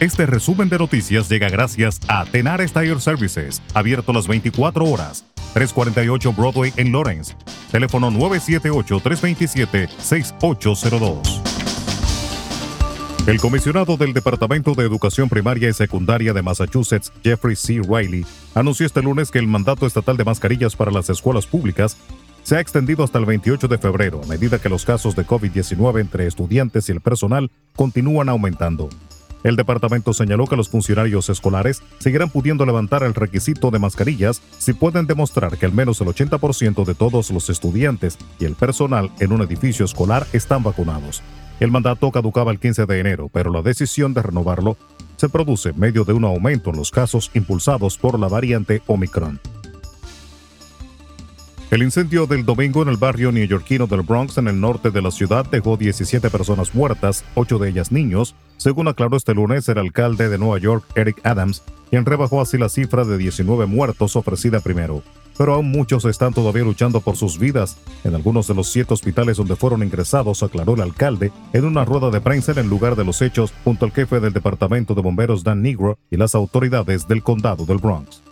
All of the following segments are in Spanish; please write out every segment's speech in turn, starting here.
Este resumen de noticias llega gracias a Tenar Tire Services, abierto las 24 horas. 348 Broadway en Lawrence. Teléfono 978-327-6802. El comisionado del Departamento de Educación Primaria y Secundaria de Massachusetts, Jeffrey C. Riley, anunció este lunes que el mandato estatal de mascarillas para las escuelas públicas se ha extendido hasta el 28 de febrero a medida que los casos de COVID-19 entre estudiantes y el personal continúan aumentando. El departamento señaló que los funcionarios escolares seguirán pudiendo levantar el requisito de mascarillas si pueden demostrar que al menos el 80% de todos los estudiantes y el personal en un edificio escolar están vacunados. El mandato caducaba el 15 de enero, pero la decisión de renovarlo se produce en medio de un aumento en los casos impulsados por la variante Omicron. El incendio del domingo en el barrio neoyorquino del Bronx en el norte de la ciudad dejó 17 personas muertas, 8 de ellas niños, según aclaró este lunes el alcalde de Nueva York, Eric Adams, quien rebajó así la cifra de 19 muertos ofrecida primero. Pero aún muchos están todavía luchando por sus vidas. En algunos de los siete hospitales donde fueron ingresados, aclaró el alcalde en una rueda de prensa en el lugar de los hechos junto al jefe del departamento de bomberos Dan Negro y las autoridades del condado del Bronx.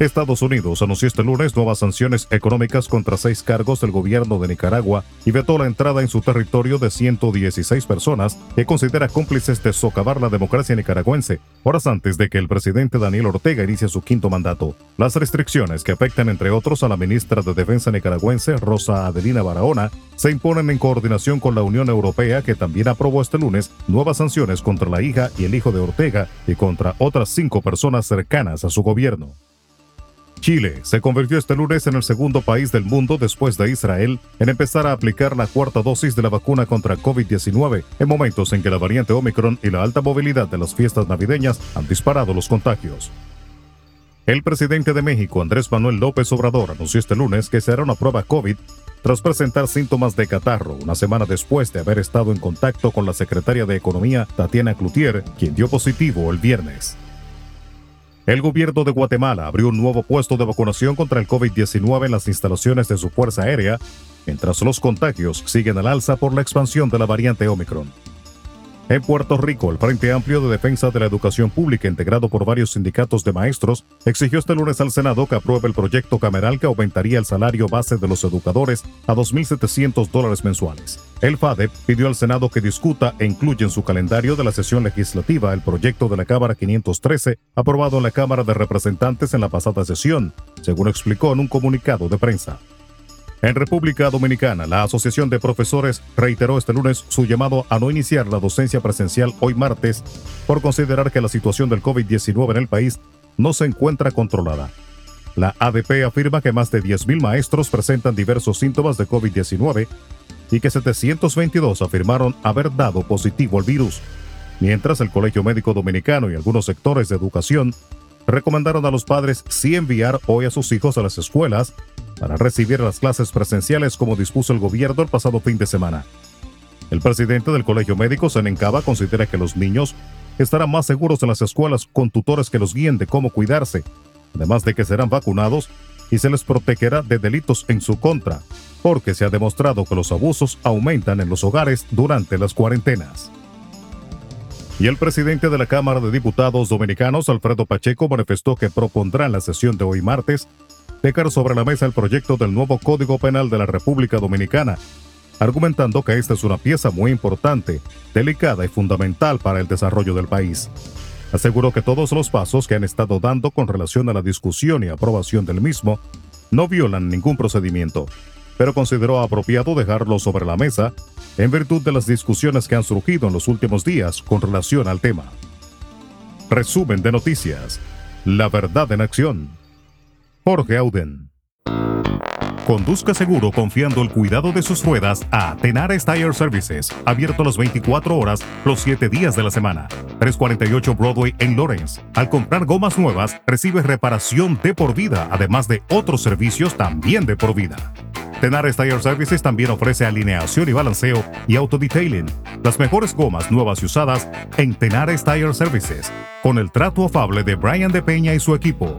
Estados Unidos anunció este lunes nuevas sanciones económicas contra seis cargos del gobierno de Nicaragua y vetó la entrada en su territorio de 116 personas que considera cómplices de socavar la democracia nicaragüense, horas antes de que el presidente Daniel Ortega inicie su quinto mandato. Las restricciones que afectan entre otros a la ministra de Defensa nicaragüense, Rosa Adelina Barahona, se imponen en coordinación con la Unión Europea que también aprobó este lunes nuevas sanciones contra la hija y el hijo de Ortega y contra otras cinco personas cercanas a su gobierno. Chile se convirtió este lunes en el segundo país del mundo después de Israel en empezar a aplicar la cuarta dosis de la vacuna contra COVID-19 en momentos en que la variante Omicron y la alta movilidad de las fiestas navideñas han disparado los contagios. El presidente de México, Andrés Manuel López Obrador, anunció este lunes que se hará una prueba COVID tras presentar síntomas de catarro una semana después de haber estado en contacto con la secretaria de Economía, Tatiana Cloutier, quien dio positivo el viernes. El gobierno de Guatemala abrió un nuevo puesto de vacunación contra el COVID-19 en las instalaciones de su Fuerza Aérea, mientras los contagios siguen al alza por la expansión de la variante Omicron. En Puerto Rico, el Frente Amplio de Defensa de la Educación Pública, integrado por varios sindicatos de maestros, exigió este lunes al Senado que apruebe el proyecto cameral que aumentaría el salario base de los educadores a 2.700 dólares mensuales. El FADEP pidió al Senado que discuta e incluya en su calendario de la sesión legislativa el proyecto de la Cámara 513, aprobado en la Cámara de Representantes en la pasada sesión, según explicó en un comunicado de prensa. En República Dominicana, la Asociación de Profesores reiteró este lunes su llamado a no iniciar la docencia presencial hoy martes por considerar que la situación del COVID-19 en el país no se encuentra controlada. La ADP afirma que más de 10.000 maestros presentan diversos síntomas de COVID-19 y que 722 afirmaron haber dado positivo al virus, mientras el Colegio Médico Dominicano y algunos sectores de educación recomendaron a los padres sí enviar hoy a sus hijos a las escuelas para recibir las clases presenciales como dispuso el gobierno el pasado fin de semana. El presidente del Colegio Médico, Senencaba, considera que los niños estarán más seguros en las escuelas con tutores que los guíen de cómo cuidarse, además de que serán vacunados y se les protegerá de delitos en su contra, porque se ha demostrado que los abusos aumentan en los hogares durante las cuarentenas. Y el presidente de la Cámara de Diputados Dominicanos, Alfredo Pacheco, manifestó que propondrá en la sesión de hoy martes dejar sobre la mesa el proyecto del nuevo Código Penal de la República Dominicana, argumentando que esta es una pieza muy importante, delicada y fundamental para el desarrollo del país. Aseguró que todos los pasos que han estado dando con relación a la discusión y aprobación del mismo no violan ningún procedimiento, pero consideró apropiado dejarlo sobre la mesa en virtud de las discusiones que han surgido en los últimos días con relación al tema. Resumen de noticias. La verdad en acción. Jorge Auden. Conduzca seguro confiando el cuidado de sus ruedas a Tenares Tire Services, abierto las 24 horas, los 7 días de la semana. 348 Broadway en Lawrence. Al comprar gomas nuevas, recibe reparación de por vida, además de otros servicios también de por vida. Tenares Tire Services también ofrece alineación y balanceo y autodetailing. Las mejores gomas nuevas y usadas en Tenares Tire Services, con el trato afable de Brian de Peña y su equipo.